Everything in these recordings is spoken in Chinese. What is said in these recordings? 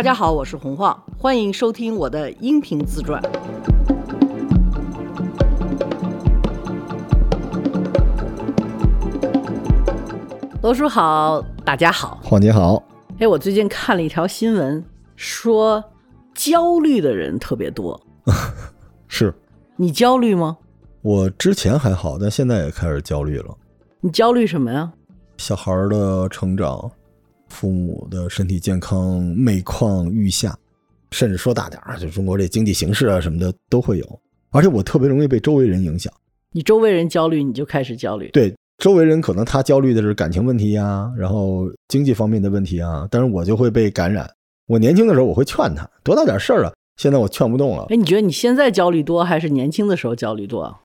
大家好，我是洪晃，欢迎收听我的音频自传。罗叔好，大家好。晃姐好，哎，我最近看了一条新闻，说焦虑的人特别多。是你焦虑吗？我之前还好，但现在也开始焦虑了。你焦虑什么呀？小孩儿的成长，父母的身体健康每况愈下，甚至说大点儿，就中国这经济形势啊什么的都会有。而且我特别容易被周围人影响，你周围人焦虑，你就开始焦虑。对周围人可能他焦虑的是感情问题呀，然后经济方面的问题啊，但是我就会被感染。我年轻的时候我会劝他，多大点事儿啊，现在我劝不动了。哎，你觉得你现在焦虑多，还是年轻的时候焦虑多？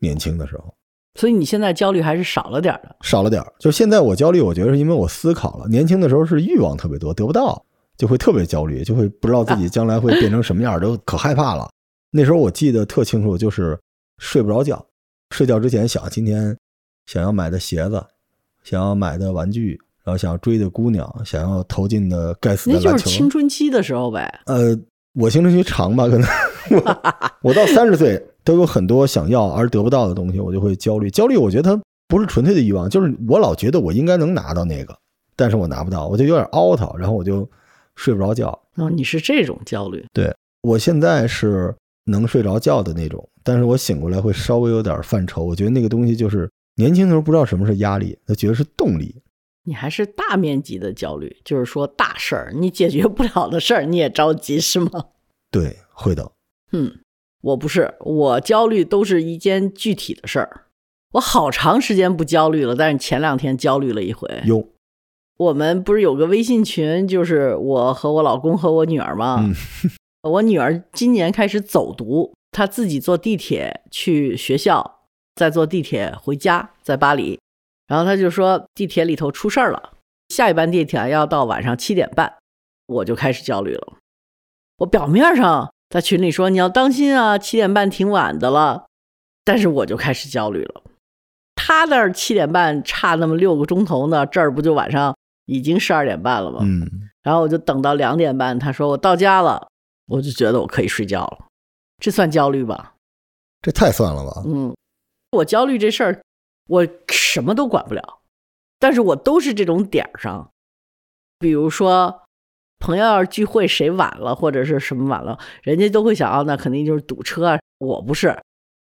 年轻的时候所以你现在焦虑还是少了点儿的。少了点儿，就现在我焦虑，我觉得是因为我思考了。年轻的时候是欲望特别多，得不到就会特别焦虑，就会不知道自己将来会变成什么样儿，都可害怕了。那时候我记得特清楚，就是睡不着觉，睡觉之前想今天想要买的鞋子，想要买的玩具，然后想要追的姑娘，想要投进的该死的那就篮球。是青春期的时候呗。呃，我青春期长吧，可能我我到三十岁都有很多想要而得不到的东西，我就会焦虑。焦虑，我觉得它不是纯粹的欲望，就是我老觉得我应该能拿到那个，但是我拿不到，我就有点凹头，然后我就睡不着觉。哦，你是这种焦虑。对我现在是能睡着觉的那种，但是我醒过来会稍微有点犯愁。我觉得那个东西就是年轻的时候不知道什么是压力，他觉得是动力。你还是大面积的焦虑，就是说大事儿你解决不了的事儿你也着急是吗？对，会的。嗯，我不是，我焦虑都是一件具体的事儿。我好长时间不焦虑了，但是前两天焦虑了一回。有，我们不是有个微信群，就是我和我老公和我女儿吗？嗯我女儿今年开始走读，她自己坐地铁去学校，再坐地铁回家，在巴黎。然后她就说地铁里头出事儿了，下一班地铁要到晚上七点半，我就开始焦虑了。我表面上在群里说你要当心啊，七点半挺晚的了，但是我就开始焦虑了。他那儿七点半差那么六个钟头呢，这儿不就晚上已经十二点半了吗？嗯，然后我就等到两点半，他说我到家了，我就觉得我可以睡觉了，这算焦虑吧？这太算了吧？嗯，我焦虑这事儿，我什么都管不了，但是我都是这种点儿上，比如说朋友要是聚会谁晚了或者是什么晚了，人家都会想啊，那肯定就是堵车啊。我不是，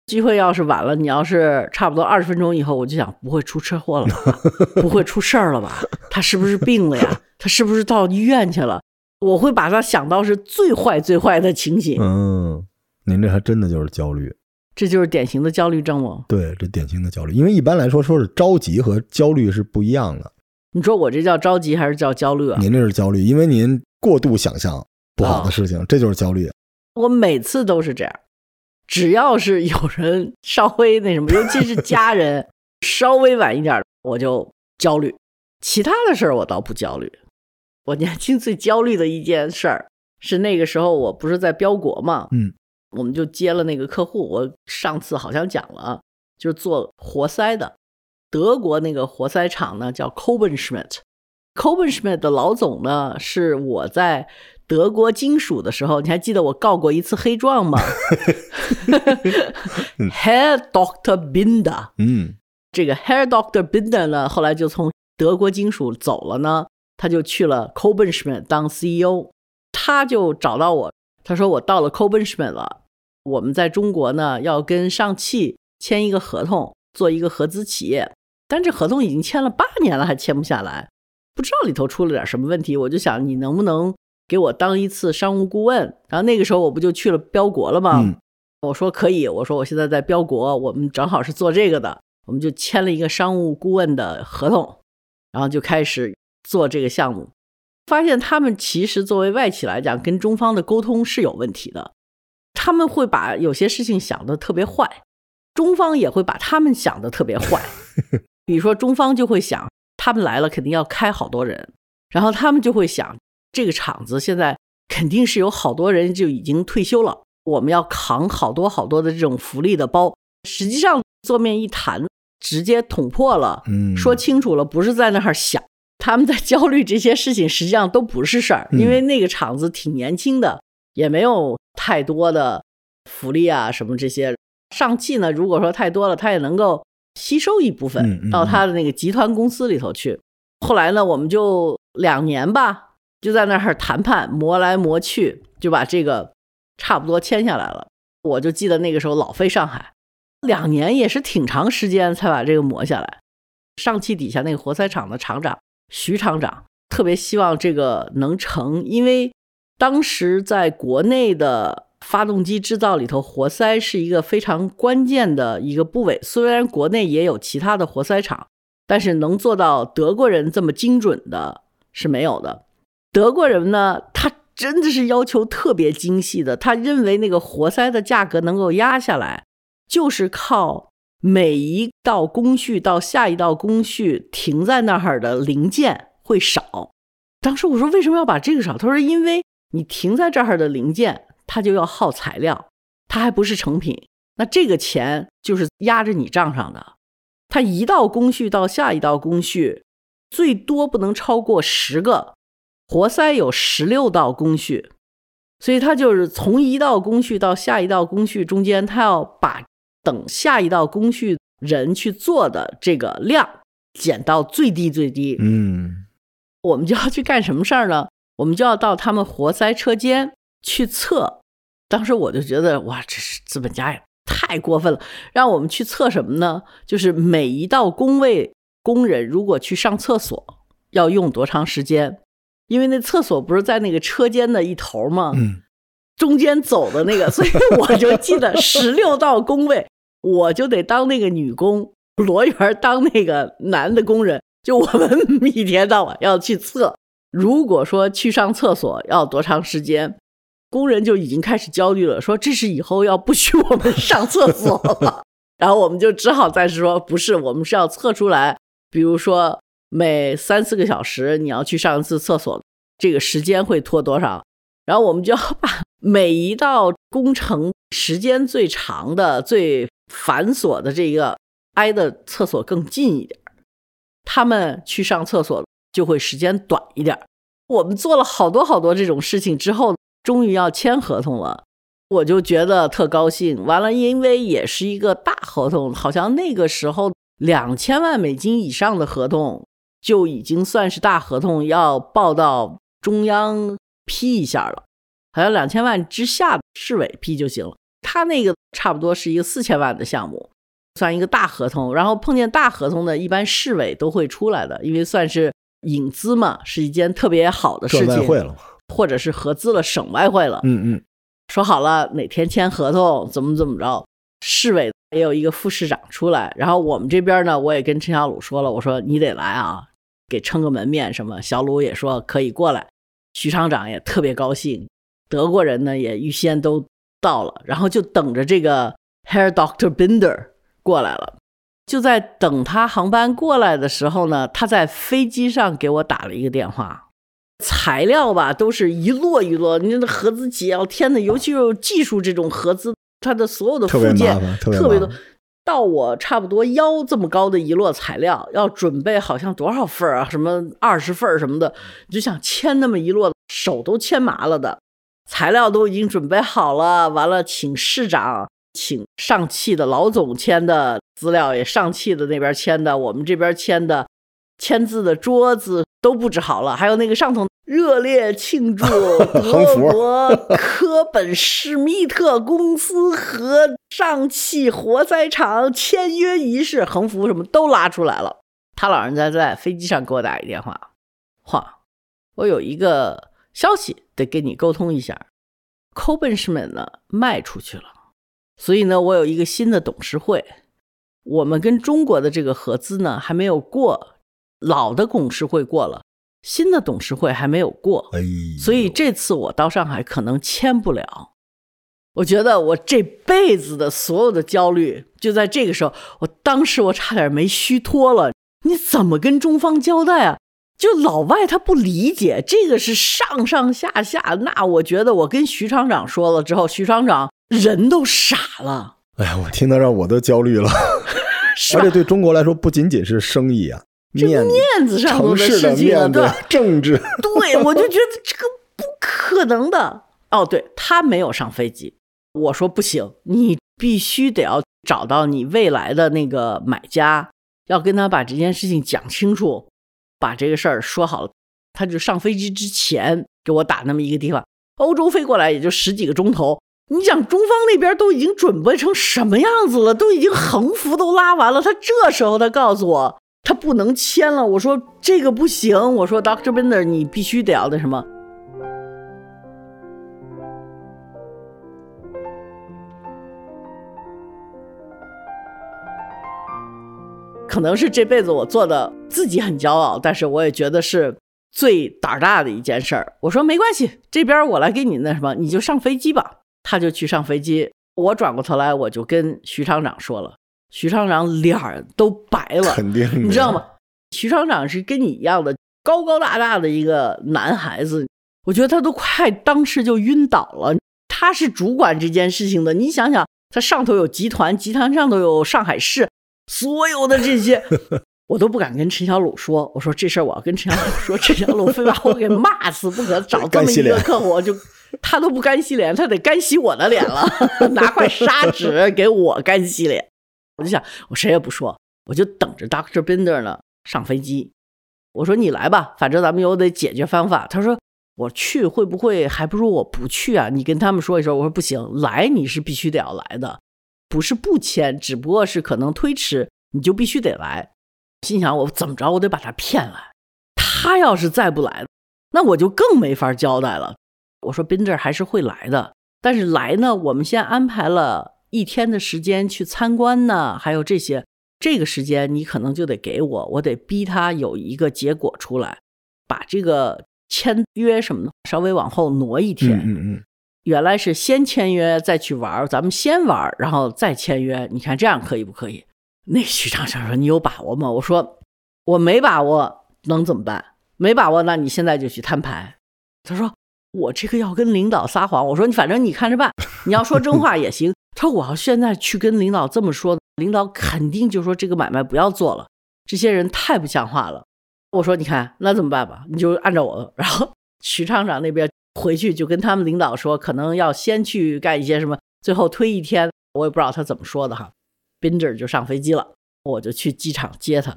聚会要是晚了，你要是差不多二十分钟以后，我就想不会出车祸了吧？不会出事儿了吧？他是不是病了呀？他是不是到医院去了？我会把他想到是最坏最坏的情形，嗯，您这还真的就是焦虑。这就是典型的焦虑症吗？对，这典型的焦虑，因为一般来说说是着急和焦虑是不一样的。你说我这叫着急还是叫焦虑啊？您这是焦虑，因为您过度想象不好的事情，这就是焦虑。我每次都是这样，只要是有人稍微那什么，尤其是家人 稍微晚一点，我就焦虑。其他的事儿我倒不焦虑。我年轻最焦虑的一件事儿是那个时候我不是在标国嘛，嗯，我们就接了那个客户。我上次好像讲了，就是做活塞的，德国那个活塞厂呢叫 Coben Schmidt。Coben Schmidt 的老总呢是我在德国金属的时候，你还记得我告过一次黑状吗？Herr Doctor Binder，嗯这个 Herr Doctor Binder 呢，后来就从德国金属走了呢，他就去了 Coben Schmidt 当 CEO。他就找到我，他说我到了 Coben Schmidt 了，我们在中国呢要跟上汽签一个合同，做一个合资企业，但这合同已经签了八年了，还签不下来，不知道里头出了点什么问题。我就想你能不能给我当一次商务顾问？然后那个时候我不就去了标国了吗？嗯我说可以，我说我现在在标国，我们正好是做这个的，我们就签了一个商务顾问的合同，然后就开始做这个项目。发现他们其实作为外企来讲，跟中方的沟通是有问题的，他们会把有些事情想得特别坏，中方也会把他们想得特别坏。比如说中方就会想，他们来了肯定要开好多人，然后他们就会想，这个厂子现在肯定是有好多人就已经退休了，我们要扛好多好多的这种福利的包。实际上坐面一谈，直接捅破了，嗯，说清楚了，不是在那儿想，他们在焦虑这些事情，实际上都不是事儿，嗯因为那个厂子挺年轻的，也没有太多的福利啊什么这些。上汽呢，如果说太多了，它也能够吸收一部嗯分嗯到他的那个集团公司里头去。后来呢，我们就两年吧，就在那儿谈判，磨来磨去，就把这个差不多签下来了。我就记得那个时候老飞上海，两年也是挺长时间才把这个磨下来。上汽底下那个活塞厂的厂长徐厂长特别希望这个能成，因为当时在国内的发动机制造里头，活塞是一个非常关键的一个部位。虽然国内也有其他的活塞厂，但是能做到德国人这么精准的是没有的。德国人呢，他真的是要求特别精细的，他认为那个活塞的价格能够压下来，就是靠每一道工序到下一道工序停在那儿的零件会少。当时我说为什么要把这个少？他说因为你停在这儿的零件，它就要耗材料，它还不是成品，那这个钱就是压着你账上的。它一道工序到下一道工序，最多不能超过十个。活塞有十六道工序，所以它就是从一道工序到下一道工序中间，它要把等下一道工序人去做的这个量减到最低最低。嗯我们就要去干什么事儿呢？我们就要到他们活塞车间去测。当时我就觉得，哇，这是资本家呀太过分了，让我们去测什么呢？就是每一道工位工人如果去上厕所要用多长时间？因为那厕所不是在那个车间的一头吗？嗯，中间走的那个，所以我就记得十六道工位，我就得当那个女工，罗源当那个男的工人，就我们 一天到晚要去测。如果说去上厕所要多长时间，工人就已经开始焦虑了，说这是以后要不许我们上厕所了。然后我们就只好再说，不是，我们是要测出来，比如说每三四个小时你要去上一次厕所，这个时间会拖多少？然后我们就要把 每一道工程时间最长的、最繁琐的这个挨的厕所更近一点，他们去上厕所就会时间短一点。我们做了好多好多这种事情之后，终于要签合同了，我就觉得特高兴。完了，因为也是一个大合同，好像那个时候两千万美金以上的合同就已经算是大合同，要报到中央批一下了。好像两千万之下的市委批就行了。他那个差不多是一个四千万的项目，算一个大合同。然后碰见大合同的，一般市委都会出来的，因为算是引资嘛，是一件特别好的事情。赚外汇了嘛？或者是合资了，省外汇了。嗯嗯，说好了哪天签合同，怎么怎么着。市委也有一个副市长出来，然后我们这边呢，我也跟陈小鲁说了，我说你得来啊，给撑个门面什么。小鲁也说可以过来，徐厂长也特别高兴，德国人呢也预先都到了，然后就等着这个 Herr Doctor Binder 过来了。就在等他航班过来的时候呢，他在飞机上给我打了一个电话。材料吧，都是一摞一摞，你那合资企业要天的，尤其是技术这种合资，它的所有的附件特别多。到我差不多腰这么高的一摞材料，要准备好像多少份啊？什么二十份什么的，你就想签那么一摞，手都签麻了的。材料都已经准备好了，完了请市长、请上汽的老总签的资料，也上汽的那边签的，我们这边签的，签字的桌子都布置好了，还有那个上头热烈庆祝 德符国科本施密特公司和上汽活塞厂签约仪式，横幅什么都拉出来了。他老人家在飞机上给我打一电话，话，我有一个消息得跟你沟通一下 c o b e n s m n 呢卖出去了，所以呢，我有一个新的董事会，我们跟中国的这个合资呢还没有过，老的董事会过了，新的董事会还没有过，哎，所以这次我到上海可能签不了。我觉得我这辈子的所有的焦虑就在这个时候，我当时我差点没虚脱了。你怎么跟中方交代啊？就老外他不理解，这个是上上下下。那我觉得我跟徐厂长说了之后，徐厂长人都傻了，哎呀，我听到让我都焦虑了。而且对中国来说，不仅仅是生意啊，面面子上的事情啊，对，政治，对，我就觉得这个不可能的。哦，对他没有上飞机，我说不行，你必须得要找到你未来的那个买家，要跟他把这件事情讲清楚，把这个事儿说好了。他就上飞机之前给我打那么一个地方，欧洲飞过来也就十几个钟头。你想中方那边都已经准备成什么样子了，都已经横幅都拉完了，他这时候他告诉我他不能签了，我说这个不行，我说 Doctor Binder 你必须得要那什么。可能是这辈子我做的自己很骄傲，但是我也觉得是最胆大的一件事儿。我说没关系，这边我来给你那什么，你就上飞机吧。他就去上飞机，我转过头来我就跟徐厂长说了，徐厂长脸儿都白了，肯定你知道吗？徐厂长是跟你一样的高高大大的一个男孩子，我觉得他都快当时就晕倒了。他是主管这件事情的，你想想，他上头有集团，集团上头有上海市，所有的这些，我都不敢跟陈小鲁说。我说这事儿我要跟陈小鲁说，陈小鲁非把我给骂死不可。找这么一个客户，就他都不干洗脸，他得干洗我的脸了，拿块砂纸给我干洗脸。我就想，我谁也不说，我就等着 Doctor Binder 呢上飞机。我说你来吧，反正咱们有得解决方法。他说我去会不会还不如我不去啊？你跟他们说一声。我说不行，来你是必须得要来的，不是不签，只不过是可能推迟，你就必须得来。心想我怎么着，我得把他骗来。他要是再不来，那我就更没法交代了。我说 Binder 还是会来的，但是来呢，我们先安排了一天的时间去参观呢，还有这些。这个时间你可能就得给我，我得逼他有一个结果出来，把这个签约什么的稍微往后挪一天。嗯嗯原来是先签约再去玩儿，咱们先玩儿，然后再签约。你看这样可以不可以？那徐长生说：“你有把握吗？”我说：“我没把握，能怎么办？没把握，那你现在就去摊牌。”他说：“我这个要跟领导撒谎。”我说：“你反正你看着办，你要说真话也行。”他说：“我要现在去跟领导这么说，领导肯定就说这个买卖不要做了，这些人太不像话了。”我说：“你看那怎么办吧？你就按照我。”然后 徐厂长那边回去就跟他们领导说，可能要先去干一些什么，最后推一天，我也不知道他怎么说的哈。Binder 就上飞机了，我就去机场接他。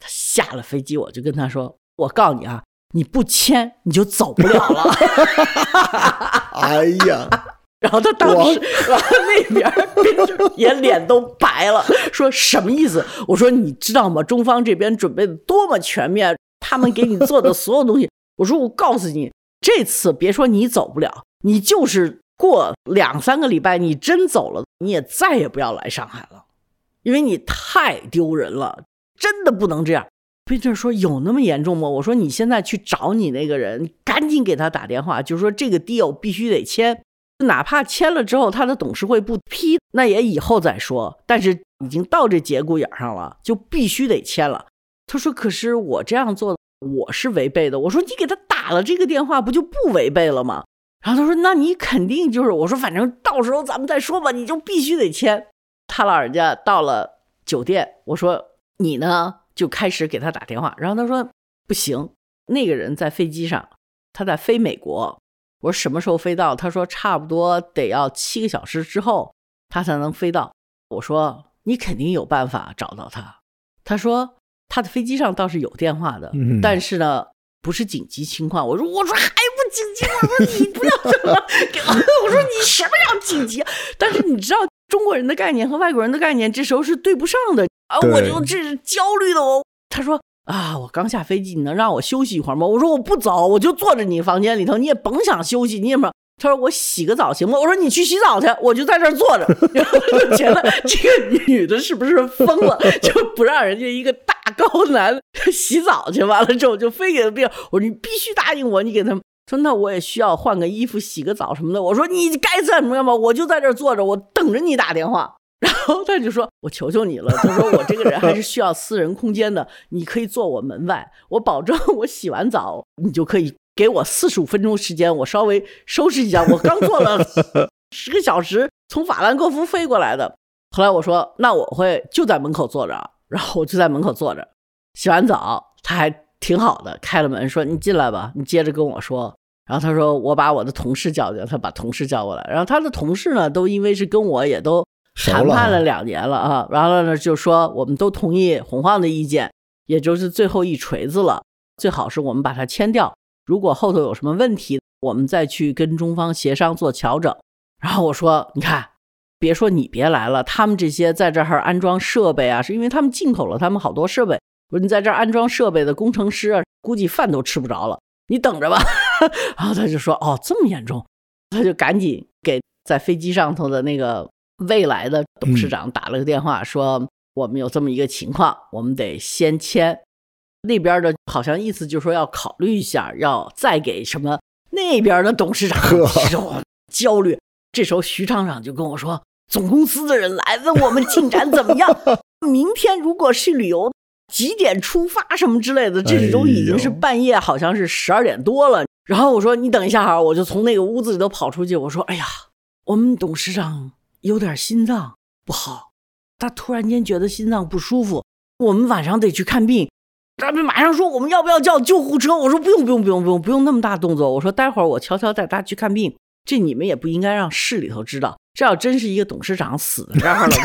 他下了飞机，我就跟他说：“我告诉你啊，你不签你就走不了了。”哎呀，然后他当时，然后那边儿也脸都白了，说什么意思？我说你知道吗？中方这边准备的多么全面，他们给你做的所有东西。我说我告诉你，这次别说你走不了，你就是过两三个礼拜，你真走了，你也再也不要来上海了，因为你太丢人了，真的不能这样。宾特说有那么严重吗？我说你现在去找你那个人，赶紧给他打电话，就说这个 deal 必须得签。哪怕签了之后，他的董事会不批，那也以后再说。但是已经到这节骨眼上了，就必须得签了。他说：“可是我这样做，我是违背的。”我说：“你给他打了这个电话，不就不违背了吗？”然后他说：“那你肯定就是……”我说：“反正到时候咱们再说吧，你就必须得签。”他老人家到了酒店，我说：“你呢？”就开始给他打电话。然后他说：“不行，那个人在飞机上，他在飞美国。”我说什么时候飞到？他说差不多得要七个小时之后，他才能飞到。我说你肯定有办法找到他。他说他的飞机上倒是有电话的，嗯但是呢不是紧急情况。我说我说还不紧急？我说你不要这么 给我，我说你什么叫紧急？但是你知道中国人的概念和外国人的概念这时候是对不上的啊！我就这是焦虑的我。他说。啊！我刚下飞机，你能让我休息一会儿吗？我说我不走，我就坐着你房间里头，你也甭想休息，你也么？他说我洗个澡行吗？我说你去洗澡去，我就在这儿坐着。然后就觉得这个女的是不是疯了，就不让人家一个大高男洗澡去？完了之后就非给他病。我说你必须答应我，你给他说那我也需要换个衣服、洗个澡什么的。我说你该怎么样吧，我就在这儿坐着，我等着你打电话。然后他就说：“我求求你了。”他说：“我这个人还是需要私人空间的，你可以坐我门外，我保证我洗完澡，你就可以给我四十五分钟时间，我稍微收拾一下。我刚坐了十个小时，从法兰克福飞过来的。后来我说：那我会就在门口坐着，然后我就在门口坐着。洗完澡他还挺好的，开了门说：“你进来吧，你接着跟我说。”然后他说：“我把我的同事叫进来，他把同事叫过来。然后他的同事呢，都因为是跟我也都谈判了两年了啊，完了呢就说我们都同意洪晃的意见，也就是最后一锤子了。最好是我们把它签掉，如果后头有什么问题，我们再去跟中方协商做调整。”然后我说：“你看，别说你别来了，他们这些在这儿安装设备啊，是因为他们进口了他们好多设备。我说你在这儿安装设备的工程师，估计饭都吃不着了。”你等着吧，然后他就说：“哦，这么严重。”他就赶紧给在飞机上头的那个未来的董事长打了个电话，说：“我们有这么一个情况，我们得先签。”那边的好像意思就是说要考虑一下，要再给什么？那边的董事长 焦虑。这时候徐厂长就跟我说：“总公司的人来问我们进展怎么样？明天如果是旅游。”几点出发什么之类的，这都已经是半夜，好像是十二点多了。然后我说：“你等一下哈，我就从那个屋子里头跑出去。我说：‘哎呀，我们董事长有点心脏不好，他突然间觉得心脏不舒服，我们晚上得去看病。’他们马上说：‘我们要不要叫救护车？’我说：‘不用，不用，不用，不用，不用那么大动作。’我说：‘待会儿我悄悄带他去看病，这你们也不应该让市里头知道。这要真是一个董事长死在这儿了，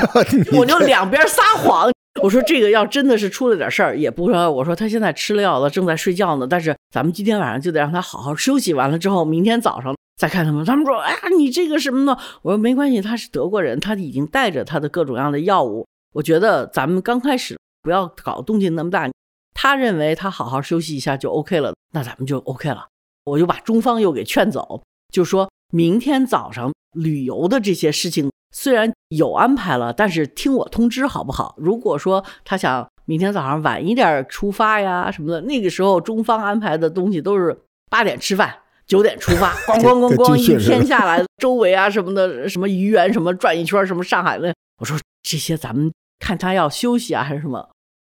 我就两边撒谎。’我说这个要真的是出了点事儿，也不说。我说他现在吃了药了，正在睡觉呢。但是咱们今天晚上就得让他好好休息。完了之后，明天早上再看他们。他们说：“哎呀，你这个什么呢？”我说：“没关系，他是德国人，他已经带着他的各种各样的药物。我觉得咱们刚开始不要搞动静那么大。他认为他好好休息一下就 OK 了，那咱们就 OK 了。我就把中方又给劝走，就说明天早上旅游的这些事情。”虽然有安排了，但是听我通知好不好？如果说他想明天早上晚一点出发呀什么的，那个时候中方安排的东西都是八点吃饭，九点出发，咣咣咣咣一天下来，周围啊什么的，什么愚园什么转一圈，什么上海的，我说这些咱们看他要休息啊还是什么，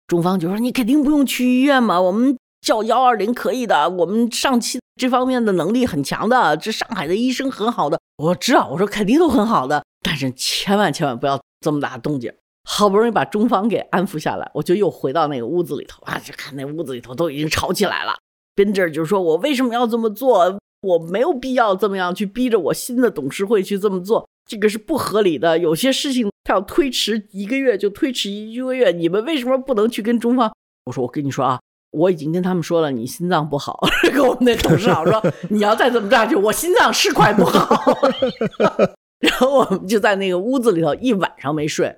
中方就说你肯定不用去医院嘛，我们。叫幺二零可以的，我们上期这方面的能力很强的，这上海的医生很好的，我知道，我说肯定都很好的，但是千万千万不要这么大动静。好不容易把中方给安抚下来，我就又回到那个屋子里头啊，就看那屋子里头都已经吵起来了。边这就说我为什么要这么做？我没有必要这么样去逼着我新的董事会去这么做，这个是不合理的。有些事情他要推迟一个月就推迟一个月，你们为什么不能去跟中方？我说我跟你说啊。我已经跟他们说了，你心脏不好。跟我们那董事长说，你要再这么下去，我心脏是快不好。然后我们就在那个屋子里头一晚上没睡，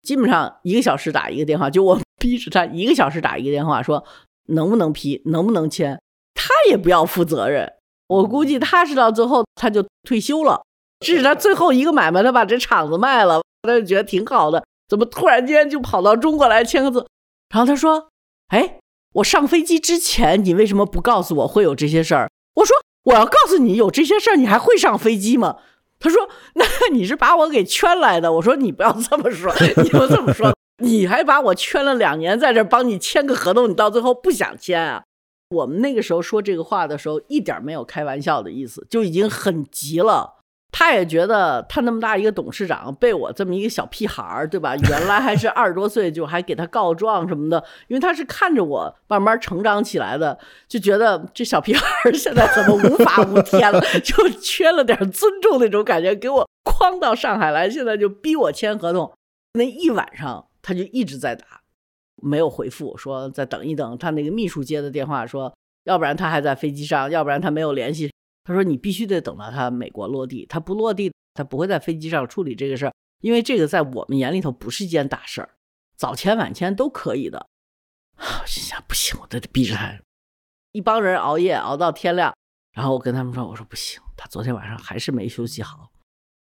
基本上一个小时打一个电话，就我逼着他一个小时打一个电话，说能不能批，能不能签，他也不要负责任。我估计他是到最后他就退休了，这是他最后一个买卖，他把这厂子卖了，他就觉得挺好的。怎么突然间就跑到中国来签个字？然后他说，哎。我上飞机之前，你为什么不告诉我会有这些事儿？我说我要告诉你有这些事儿，你还会上飞机吗？他说那你是把我给圈来的。我说你不要这么说，你不这么说，你还把我圈了两年，在这帮你签个合同，你到最后不想签啊？我们那个时候说这个话的时候，一点没有开玩笑的意思，就已经很急了。他也觉得他那么大一个董事长被我这么一个小屁孩儿，对吧？原来还是二十多岁就还给他告状什么的，因为他是看着我慢慢成长起来的，就觉得这小屁孩儿现在怎么无法无天了，就缺了点尊重那种感觉，给我诓到上海来，现在就逼我签合同。那一晚上他就一直在打，没有回复，说再等一等。他那个秘书接的电话说，要不然他还在飞机上，要不然他没有联系。他说：“你必须得等到他美国落地，他不落地，他不会在飞机上处理这个事儿，因为这个在我们眼里头不是一件大事儿，早签晚签都可以的。”我心想：“不行，我得逼着他。”一帮人熬夜熬到天亮，然后我跟他们说：“我说不行，他昨天晚上还是没休息好，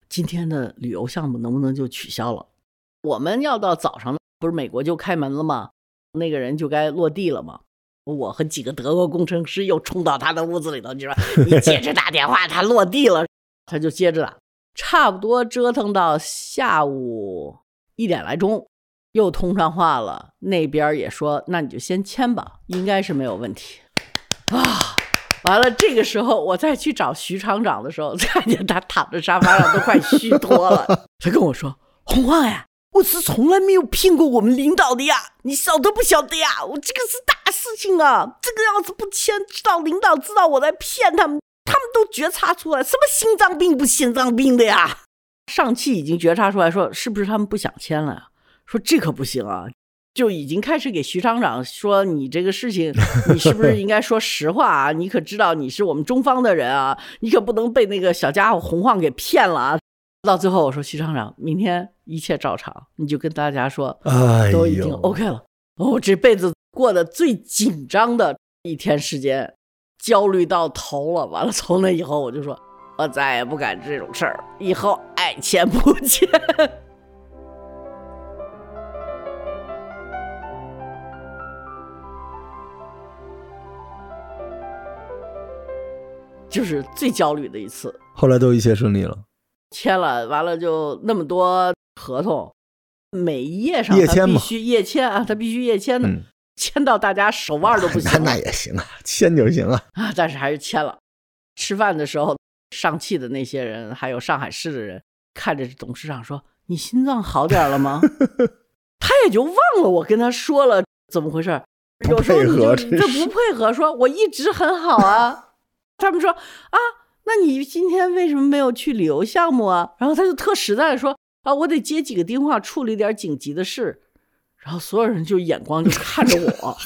今天的旅游项目能不能就取消了？我们要到早上的，不是美国就开门了吗？那个人就该落地了吗？”我和几个德国工程师又冲到他的屋子里头，你说你接着打电话，他落地了，他就接着打，差不多折腾到下午一点来钟，又通上话了，那边也说那你就先签吧，应该是没有问题啊。完了，这个时候我再去找徐厂长的时候，看见他躺在沙发上都快虚脱了，他跟我说：“洪晃呀，我是从来没有骗过我们领导的呀，你晓得不晓得呀？我这个是大事情啊，这个要是不签，知道领导知道我在骗他们，他们都觉察出来什么心脏病不心脏病的呀。上汽已经觉察出来说，是不是他们不想签了呀？说这可不行啊，就已经开始给徐厂长说，你这个事情，你是不是应该说实话啊？你可知道你是我们中方的人啊？你可不能被那个小家伙洪晃给骗了啊！到最后我说，徐厂长，明天一切照常，你就跟大家说，都已经 OK 了。我这辈子过得最紧张的一天时间，焦虑到头了。完了，从那以后我就说。我再也不干这种事儿，以后爱钱不钱。就是最焦虑的一次。后来都一切顺利了，签了，完了就那么多合同，每一页上他必须页签啊，他必须页签的，签到大家手腕都不 行。那也行啊，签就行了啊，但是还是签了。吃饭的时候。上汽的那些人，还有上海市的人，看着董事长说：“你心脏好点了吗？”他也就忘了我跟他说了怎么回事。有时候你就这不配合，说我一直很好啊。他们说：“啊，那你今天为什么没有去旅游项目啊？”然后他就特实在的说：“啊，我得接几个电话，处理点紧急的事。”然后所有人就眼光就看着我。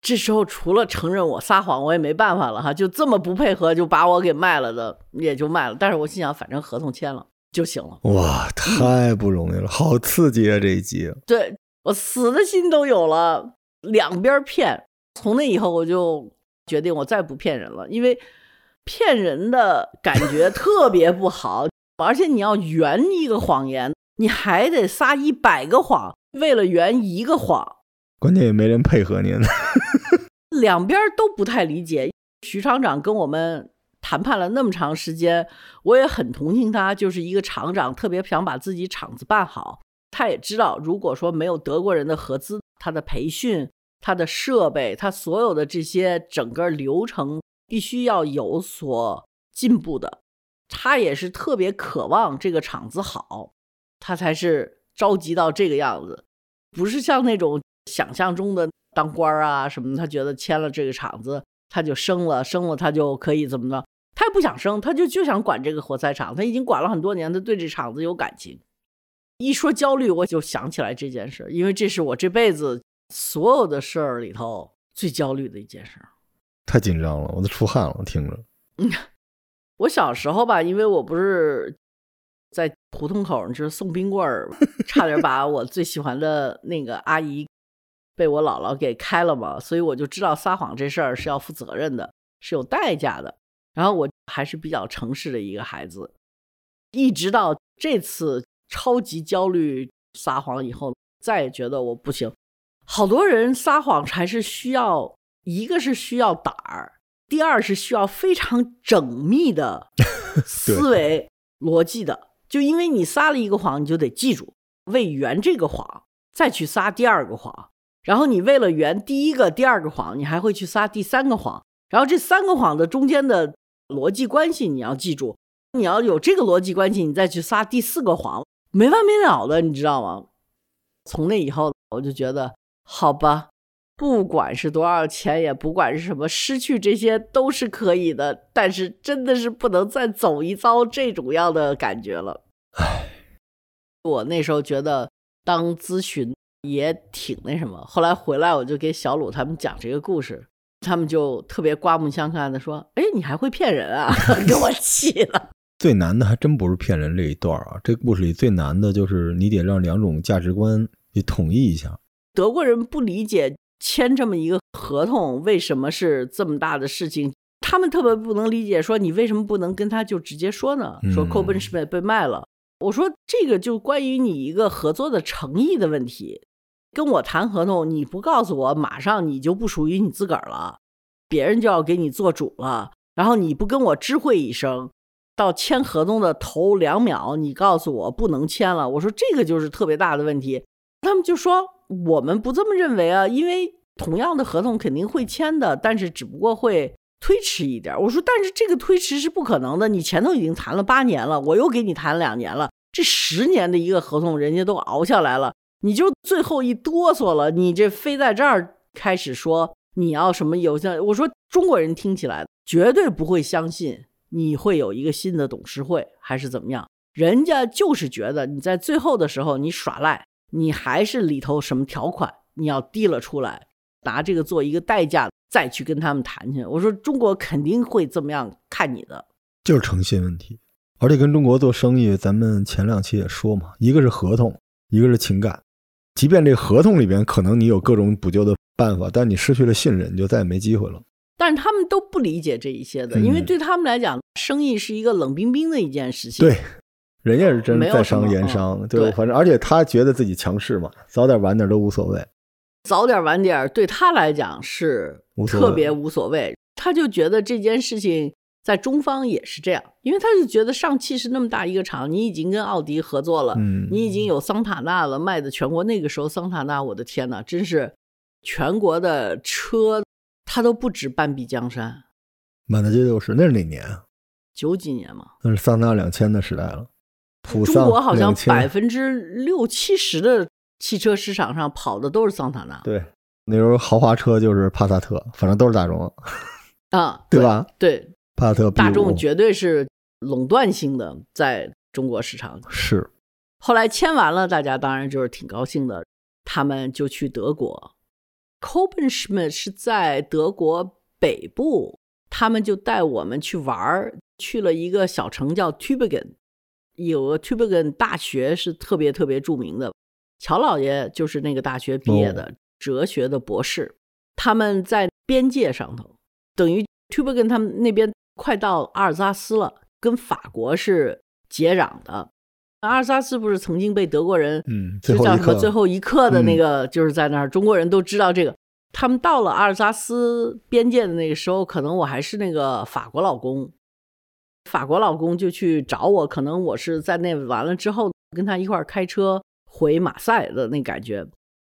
这时候除了承认我撒谎，我也没办法了哈，就这么不配合就把我给卖了的，也就卖了。但是我心想，反正合同签了就行了。哇，太不容易了，好刺激啊！这一集，对我死的心都有了，两边骗。从那以后，我就决定我再不骗人了，因为骗人的感觉 特别不好，而且你要圆一个谎言，你还得撒一百个谎，为了圆一个谎。关键也没人配合您，两边都不太理解。徐厂长跟我们谈判了那么长时间，我也很同情他，就是一个厂长，特别想把自己厂子办好。他也知道，如果说没有德国人的合资，他的培训、他的设备、他所有的这些整个流程，必须要有所进步的。他也是特别渴望这个厂子好，他才是着急到这个样子，不是像那种。想象中的当官啊什么，他觉得签了这个厂子，他就升了，升了他就可以怎么着？他也不想升，他就就想管这个火柴厂，他已经管了很多年，他对这厂子有感情。一说焦虑，我就想起来这件事，因为这是我这辈子所有的事儿里头最焦虑的一件事。太紧张了，我都出汗了，听着。嗯，我小时候吧，因为我不是在胡同口就是送冰棍儿，差点把我最喜欢的那个阿姨。被我姥姥给开了嘛，所以我就知道撒谎这事儿是要负责任的，是有代价的。然后我还是比较诚实的一个孩子，一直到这次超级焦虑撒谎以后，再也觉得我不行。好多人撒谎还是需要，一个是需要胆儿，第二是需要非常缜密的 思维逻辑的。就因为你撒了一个谎，你就得记住，为圆这个谎再去撒第二个谎。然后你为了圆第一个、第二个谎，你还会去撒第三个谎。然后这三个谎的中间的逻辑关系你要记住，你要有这个逻辑关系，你再去撒第四个谎，没完没了的，你知道吗？从那以后，我就觉得，好吧，不管是多少钱，也不管是什么，失去这些都是可以的，但是真的是不能再走一遭这种样的感觉了。唉，我那时候觉得当咨询。也挺那什么，后来回来我就给小鲁他们讲这个故事，他们就特别刮目相看的说：“哎，你还会骗人啊！” 给我气了。最难的还真不是骗人这一段啊，这故事里最难的就是你得让两种价值观你统一一下。德国人不理解签这么一个合同为什么是这么大的事情，他们特别不能理解，说你为什么不能跟他就直接说呢？说 c o b e n s h m i 被卖了，我说这个就关于你一个合作的诚意的问题。跟我谈合同，你不告诉我，马上你就不属于你自个儿了，别人就要给你做主了。然后你不跟我知会一声，到签合同的头两秒，你告诉我不能签了。我说这个就是特别大的问题。他们就说我们不这么认为啊，因为同样的合同肯定会签的，但是只不过会推迟一点。我说但是这个推迟是不可能的，你前头已经谈了八年了，我又给你谈两年了，这十年的一个合同，人家都熬下来了，你就最后一哆嗦了，你这非在这儿开始说你要什么有效？我说中国人听起来绝对不会相信你会有一个新的董事会还是怎么样，人家就是觉得你在最后的时候你耍赖，你还是里头什么条款你要提了出来，拿这个做一个代价再去跟他们谈去。我说中国肯定会这么样看你的，就是诚信问题。而且跟中国做生意，咱们前两期也说嘛，一个是合同，一个是情感。即便这合同里边可能你有各种补救的办法，但你失去了信任，你就再也没机会了。但是他们都不理解这一些的，因为对他们来讲，生意是一个冷冰冰的一件事情。对，人家是真在商言商，对，反正而且他觉得自己强势嘛，早点晚点都无所谓。早点晚点对他来讲是特别无所谓，他就觉得这件事情。在中方也是这样，因为他就觉得上汽是那么大一个厂，你已经跟奥迪合作了，嗯，你已经有桑塔纳了，卖的全国。那个时候桑塔纳，我的天哪，真是全国的车，它都不止半壁江山。满大街都是，那是哪年啊？九几年嘛，那是桑塔纳两千的时代了。中国好像百分之六七十的汽车市场上跑的都是桑塔纳。对，那时候豪华车就是帕萨特，反正都是大众啊，对吧？对。帕萨特大众绝对是垄断性的，在中国市场是。后来签完了，大家当然就是挺高兴的。他们就去德国 c o p e n s c h m i t 是在德国北部，他们就带我们去玩儿，去了一个小城叫 Tübingen，有个 Tübingen 大学是特别特别著名的。乔老爷就是那个大学毕业的，哲学的博士。他们在边界上头，等于 Tübingen 他们那边。快到阿尔萨斯了，跟法国是接壤的。阿尔萨斯不是曾经被德国人，嗯，就叫什么最后一刻的那个，就是在那儿，中国人都知道这个。他们到了阿尔萨斯边界的那个时候，可能我还是那个法国老公，法国老公就去找我，可能我是在那完了之后跟他一块开车回马赛的那感觉。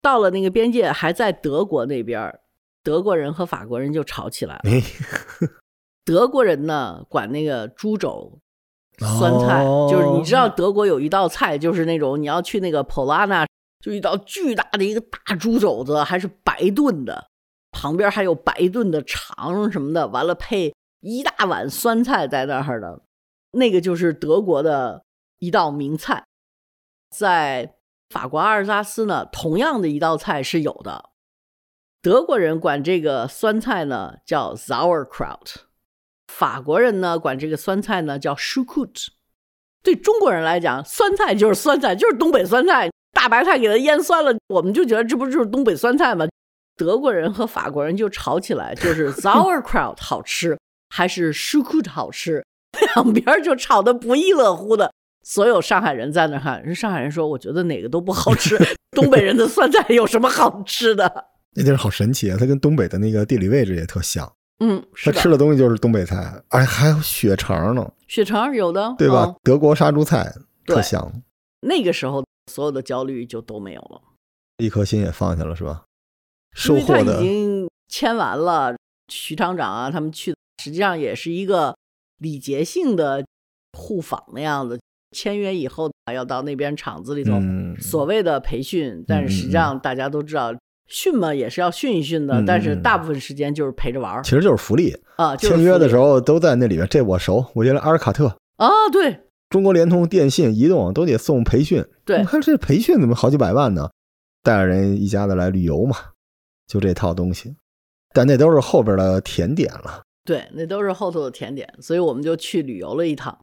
到了那个边界，还在德国那边，德国人和法国人就吵起来了。德国人呢，管那个猪肘酸菜，就是你知道德国有一道菜，就是那种你要去那个 Polana，就一道巨大的一个大猪肘子，还是白炖的，旁边还有白炖的肠什么的，完了配一大碗酸菜在那儿的，那个就是德国的一道名菜。在法国阿尔萨斯呢，同样的一道菜是有的，德国人管这个酸菜呢叫 Sauerkraut。法国人呢，管这个酸菜呢叫 s h u k u t 对中国人来讲，酸菜就是酸菜，就是东北酸菜。大白菜给它腌酸了，我们就觉得这不就是东北酸菜吗？德国人和法国人就吵起来，就是 sauerkraut 好吃还是 k u t 好吃，两边就吵得不亦乐乎的。所有上海人在那看，人上海人说：“我觉得哪个都不好吃。东北人的酸菜有什么好吃的？”那地儿好神奇啊，它跟东北的那个地理位置也特像。嗯，他吃的东西就是东北菜，而且还有血肠呢。血肠有的，对吧？德国杀猪菜特香。那个时候，所有的焦虑就都没有了，一颗心也放下了，是吧？收获的已经签完了，徐厂长啊，他们去，实际上也是一个礼节性的互访的样子。签约以后要到那边厂子里头，所谓的培训，但是实际上大家都知道。训嘛也是要训一训的，但是大部分时间就是陪着玩儿，其实就是福利啊。签约的时候都在那里边，这我熟，我原来阿尔卡特啊，对，中国联通、电信、移动都得送培训。对，你看这培训怎么好几百万呢？带着人一家子来旅游嘛，就这套东西。但那都是后边的甜点了。对，那都是后头的甜点，所以我们就去旅游了一趟，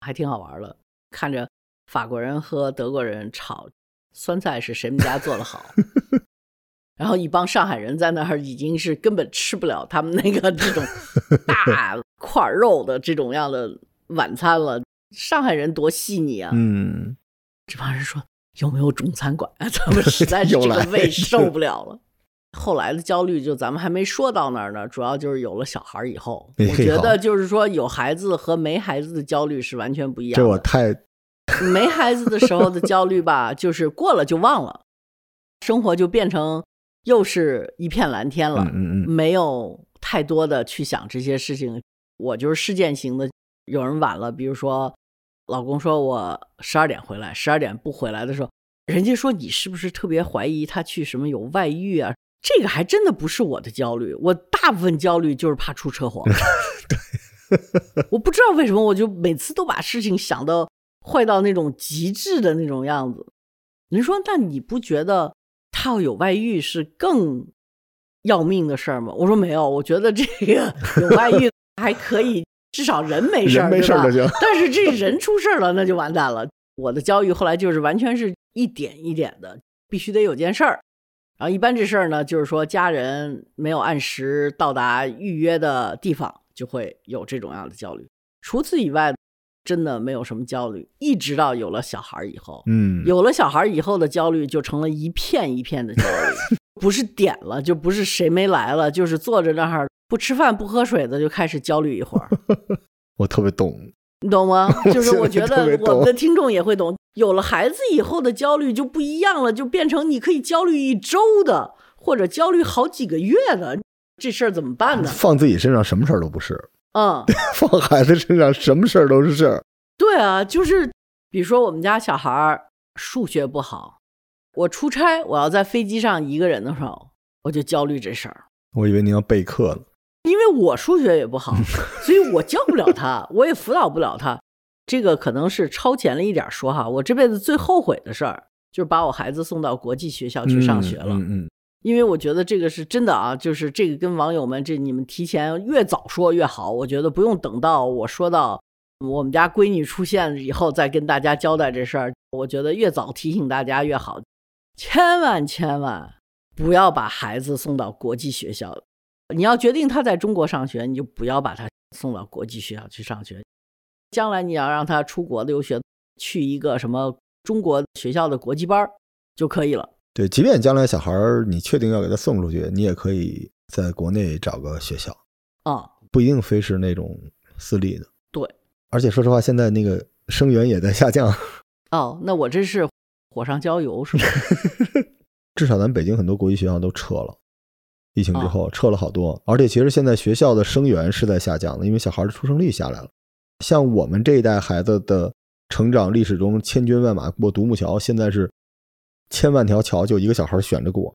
还挺好玩的。看着法国人和德国人炒酸菜是谁们家做的好。然后一帮上海人在那儿已经是根本吃不了他们那个这种 大块肉的这种样的晚餐了。上海人多细腻啊！嗯，这帮人说有没有中餐馆啊？他们实在是这个胃受不了了。后来的焦虑就咱们还没说到那儿呢，主要就是有了小孩以后，我觉得就是说有孩子和没孩子的焦虑是完全不一样。这我太没孩子的时候的焦虑吧，就是过了就忘了，生活就变成。又是一片蓝天了，嗯嗯，没有太多的去想这些事情。我就是事件型的，有人晚了，比如说老公说我十二点回来，十二点不回来的时候，人家说你是不是特别怀疑他去什么有外遇啊？这个还真的不是我的焦虑，我大部分焦虑就是怕出车祸。对，我不知道为什么，我就每次都把事情想到坏到那种极致的那种样子。你说，那你不觉得他要有外遇是更要命的事儿吗？我说没有，我觉得这个 有外遇还可以，至少人没事儿，没事儿就行。但是这人出事儿了，那就完蛋了。我的焦虑后来就是完全是一点一点的，必须得有件事儿。然后一般这事儿呢，就是说家人没有按时到达预约的地方，就会有这种样的焦虑。除此以外，真的没有什么焦虑。一直到有了小孩以后，嗯，有了小孩以后的焦虑就成了一片一片的焦虑，不是点了，就不是谁没来了，就是坐着那儿不吃饭不喝水的就开始焦虑一会儿。我特别懂，你懂吗？就是我觉得我们的听众也会懂。有了孩子以后的焦虑就不一样了，就变成你可以焦虑一周的，或者焦虑好几个月的，这事儿怎么办呢？放自己身上什么事儿都不是，嗯，放孩子身上什么事儿都是事儿。对啊，就是比如说我们家小孩儿数学不好，我出差我要在飞机上一个人的时候，我就焦虑这事儿。我以为你要备课了，因为我数学也不好，所以我教不了他，我也辅导不了他。这个可能是超前了一点说哈，我这辈子最后悔的事儿就是把我孩子送到国际学校去上学了。嗯嗯，因为我觉得这个是真的啊，就是这个跟网友们这你们提前越早说越好。我觉得不用等到我说到我们家闺女出现以后再跟大家交代这事儿，我觉得越早提醒大家越好。千万千万不要把孩子送到国际学校，你要决定他在中国上学，你就不要把他送到国际学校去上学。将来你要让他出国留学，去一个什么中国学校的国际班就可以了。对，即便将来小孩儿你确定要给他送出去，你也可以在国内找个学校啊，不一定非是那种私立的。对，而且说实话，现在那个生源也在下降。哦，那我这是火上浇油是吧？至少咱北京很多国际学校都撤了，疫情之后撤了好多。而且其实现在学校的生源是在下降的，因为小孩的出生率下来了。像我们这一代孩子的成长历史中，千军万马过独木桥，现在是千万条桥就一个小孩选着过，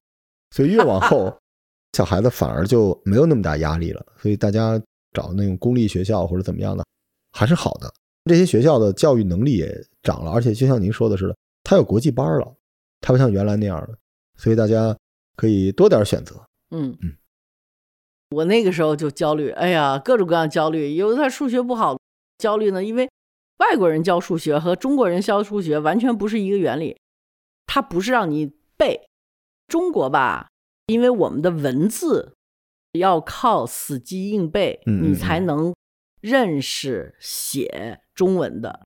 所以越往后，小孩子反而就没有那么大压力了。所以大家找那种公立学校或者怎么样的，还是好的。这些学校的教育能力也涨了，而且就像您说的似的，它有国际班了，它不像原来那样的，所以大家可以多点选择。嗯嗯，我那个时候就焦虑，哎呀，各种各样焦虑，有的他数学不好。焦虑呢？因为外国人教数学和中国人教数学完全不是一个原理。他不是让你背中国吧？因为我们的文字要靠死记硬背，你才能认识写中文的。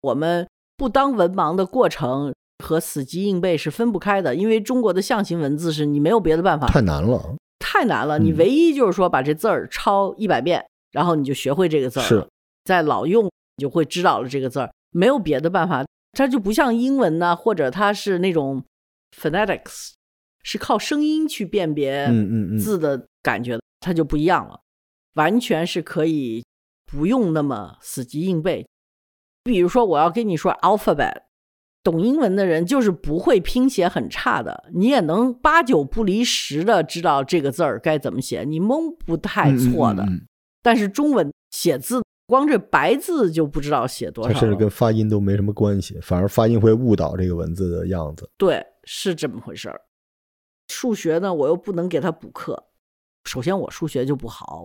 我们不当文盲的过程和死记硬背是分不开的。因为中国的象形文字是你没有别的办法，太难了，太难了。你唯一就是说把这字儿抄一百遍，然后你就学会这个字儿是。在老用，你就会知道了这个字儿，没有别的办法。它就不像英文呢，或者它是那种 phonetics，是靠声音去辨别字的感觉，它就不一样了。完全是可以不用那么死记硬背。比如说，我要跟你说 alphabet，懂英文的人就是不会拼写很差的，你也能八九不离十的知道这个字儿该怎么写，你蒙不太错的。但是中文写字。光这白字就不知道写多少，甚至跟发音都没什么关系，反而发音会误导这个文字的样子。对，是这么回事儿。数学呢，我又不能给他补课。首先，我数学就不好，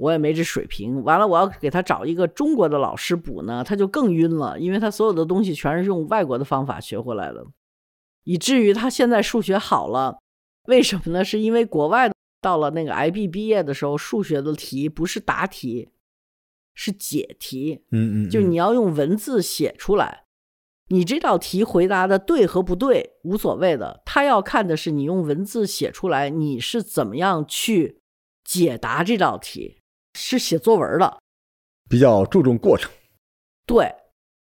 我也没这水平。完了，我要给他找一个中国的老师补呢，他就更晕了，因为他所有的东西全是用外国的方法学回来的，以至于他现在数学好了。为什么呢？是因为国外到了那个 IB 毕业的时候，数学的题不是答题。是解题，嗯嗯，就你要用文字写出来，你这道题回答的对和不对无所谓的，他要看的是你用文字写出来，你是怎么样去解答这道题，是写作文的，比较注重过程。对，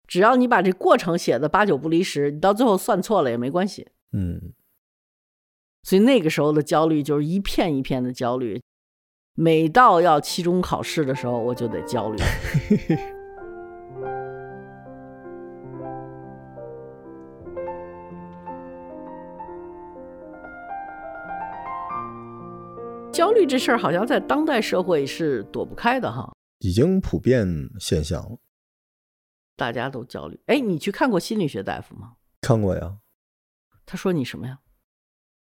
只要你把这过程写的八九不离十，你到最后算错了也没关系。嗯，所以那个时候的焦虑就是一片一片的焦虑。每到要期中考试的时候，我就得焦虑。焦虑这事儿好像在当代社会是躲不开的哈，已经普遍现象了。大家都焦虑。哎，你去看过心理学大夫吗？看过呀，他说你什么呀？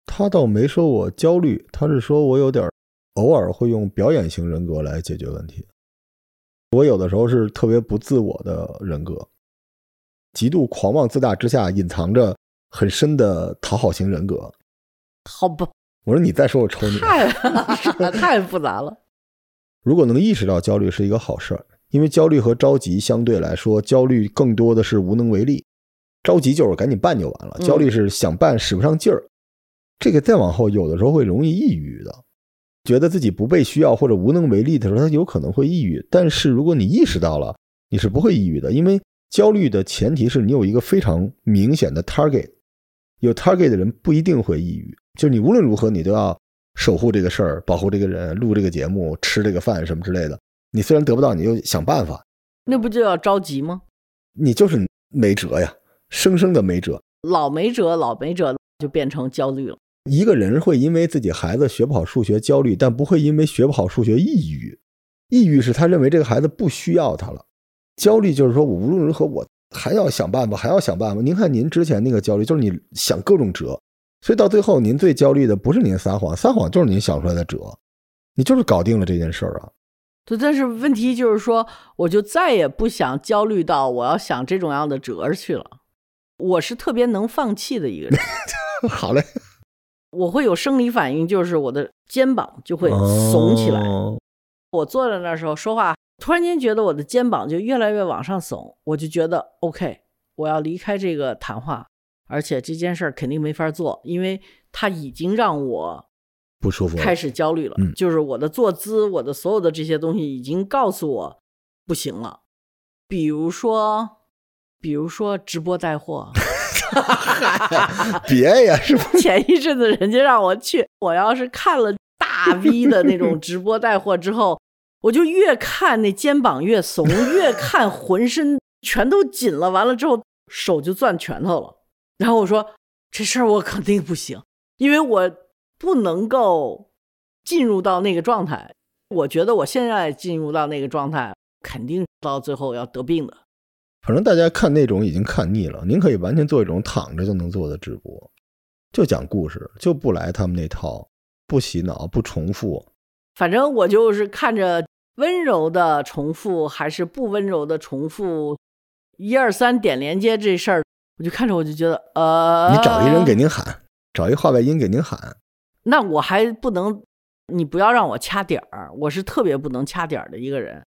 他倒没说我焦虑，他是说我有点儿偶尔会用表演型人格来解决问题。我有的时候是特别不自我的人格，极度狂妄自大之下隐藏着很深的讨好型人格。好吧，我说你再说我抽你。太 太复杂了。如果能意识到焦虑是一个好事儿，因为焦虑和着急相对来说，焦虑更多的是无能为力，着急就是赶紧办就完了，嗯焦虑是想办使不上劲儿。这个再往后，有的时候会容易抑郁的，觉得自己不被需要或者无能为力的时候，他有可能会抑郁。但是如果你意识到了，你是不会抑郁的，因为焦虑的前提是你有一个非常明显的 target，有 target 的人不一定会抑郁，就是你无论如何你都要守护这个事儿，保护这个人，录这个节目，吃这个饭什么之类的。你虽然得不到，你就想办法，那不就要着急吗？你就是没辙呀，生生的没辙。老没辙，老没辙，就变成焦虑了。一个人会因为自己孩子学不好数学焦虑，但不会因为学不好数学抑郁。抑郁是他认为这个孩子不需要他了，焦虑就是说我无论如何我还要想办法，还要想办法。您看您之前那个焦虑，就是你想各种辙，所以到最后您最焦虑的不是您撒谎，撒谎就是您想出来的辙，你就是搞定了这件事儿啊。对，但是问题就是说，我就再也不想焦虑到我要想这种样的辙去了。我是特别能放弃的一个人，好嘞，我会有生理反应，就是我的肩膀就会耸起来。哦我坐在那时候说话，突然间觉得我的肩膀就越来越往上耸，我就觉得 OK，我要离开这个谈话，而且这件事儿肯定没法做，因为它已经让我不舒服，开始焦虑了。嗯就是我的坐姿，我的所有的这些东西已经告诉我不行了。比如说，比如说直播带货，别呀，是不是？前一阵子人家让我去，我要是看了大 V 的那种直播带货之后，我就越看那肩膀越怂，越看浑身全都紧了。完了之后手就攥拳头了。然后我说这事儿我肯定不行，因为我不能够进入到那个状态。我觉得我现在进入到那个状态，肯定到最后要得病的。反正大家看那种已经看腻了，您可以完全做一种躺着就能做的直播，就讲故事，就不来他们那套，不洗脑，不重复。反正我就是看着温柔的重复还是不温柔的重复，一二三点连接这事儿，我就看着我就觉得，呃，你找一人给您喊，找一话外音给您喊，那我还不能，你不要让我掐点儿，我是特别不能掐点儿的一个人。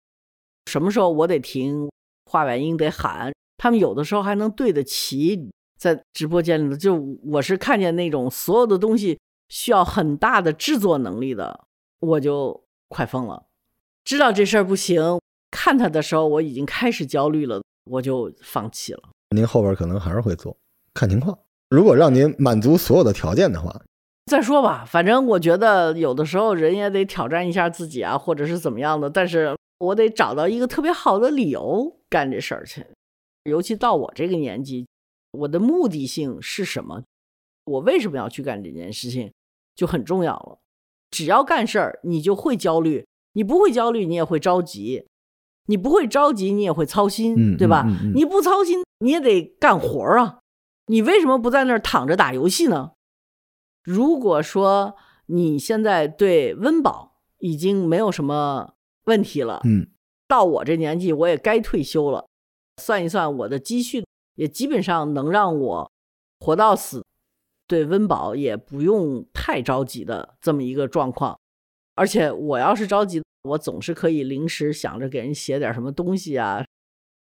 什么时候我得停，话外音得喊，他们有的时候还能对得齐，在直播间里头，就我是看见那种所有的东西需要很大的制作能力的，我就快疯了。知道这事儿不行，看他的时候我已经开始焦虑了，我就放弃了。您后边可能还是会做，看情况。如果让您满足所有的条件的话，再说吧，反正我觉得有的时候人也得挑战一下自己啊，或者是怎么样的。但是我得找到一个特别好的理由干这事儿去。尤其到我这个年纪，我的目的性是什么？我为什么要去干这件事情，就很重要了。只要干事儿，你就会焦虑；你不会焦虑，你也会着急；你不会着急，你也会操心，嗯对吧？嗯嗯嗯你不操心，你也得干活儿啊。你为什么不在那儿躺着打游戏呢？如果说你现在对温饱已经没有什么问题了，嗯，到我这年纪我也该退休了，算一算我的积蓄也基本上能让我活到死，对温饱也不用太着急的这么一个状况。而且我要是着急，我总是可以临时想着给人写点什么东西啊，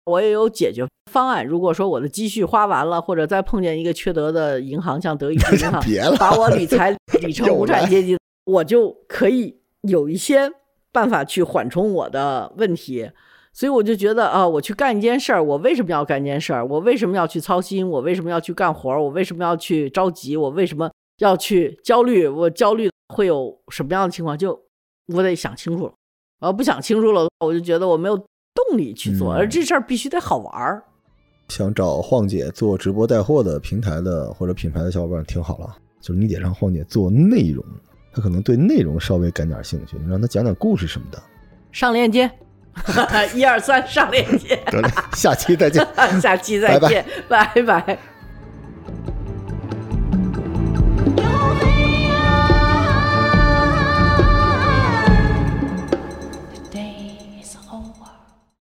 我也有解决方案。如果说我的积蓄花完了，或者再碰见一个缺德的银行，像德 意志银行把我理财 理成无产阶级，我就可以有一些办法去缓冲我的问题。所以我就觉得啊，我去干一件事儿，我为什么要干一件事儿？我为什么要去操心？我为什么要去干活儿？我为什么要去着急？我为什么要去焦虑？我焦虑会有什么样的情况？就我得想清楚了。我要不想清楚了，我就觉得我没有动力去做，嗯而这事儿必须得好玩儿。想找晃姐做直播带货的平台的或者品牌的小伙伴听好了，就是你得让晃姐做内容，她可能对内容稍微感点兴趣，你让她讲讲故事什么的。上链接，一二三，上链接，得嘞，下期再见。下期再见，拜拜